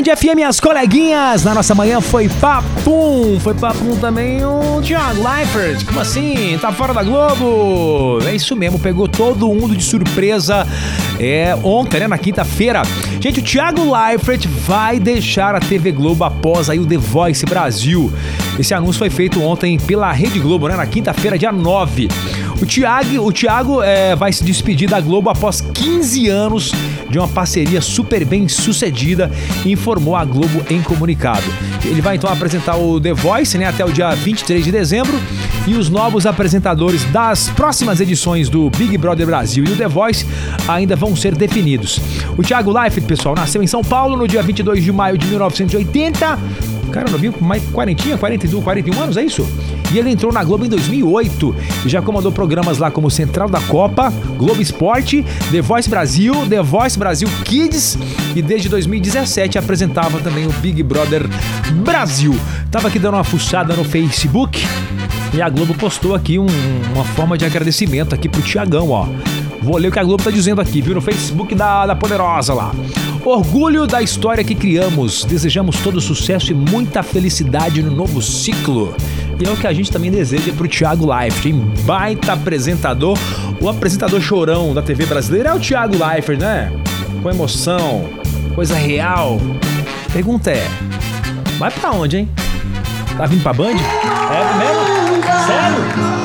Band FM, as coleguinhas. Na nossa manhã foi papum. Foi papum também o Thiago Leifert. Como assim? Tá fora da Globo? É isso mesmo, pegou todo mundo de surpresa é, ontem, né? Na quinta-feira. Gente, o Thiago Leifert vai deixar a TV Globo após aí o The Voice Brasil. Esse anúncio foi feito ontem pela Rede Globo, né? Na quinta-feira, dia 9. O Thiago, o Thiago é, vai se despedir da Globo após 15 anos de uma parceria super bem sucedida, informou a Globo em comunicado. Ele vai então apresentar o The Voice né, até o dia 23 de dezembro e os novos apresentadores das próximas edições do Big Brother Brasil e o The Voice ainda vão ser definidos. O Thiago Leifert, pessoal, nasceu em São Paulo no dia 22 de maio de 1980. Cara, novinho mais 40, 42, 41 anos, é isso? E ele entrou na Globo em 2008 e já comandou programas lá como Central da Copa, Globo Esporte, The Voice Brasil, The Voice Brasil Kids e desde 2017 apresentava também o Big Brother Brasil. Tava aqui dando uma fuçada no Facebook e a Globo postou aqui um, uma forma de agradecimento aqui pro Tiagão, ó. Vou ler o que a Globo tá dizendo aqui, viu? No Facebook da, da Poderosa lá. Orgulho da história que criamos. Desejamos todo sucesso e muita felicidade no novo ciclo. E é o que a gente também deseja pro Thiago Leifert, hein? Baita apresentador. O apresentador chorão da TV brasileira é o Thiago Leifert, né? Com emoção, coisa real. Pergunta é: vai pra onde, hein? Tá vindo pra Band? É mesmo? Sério?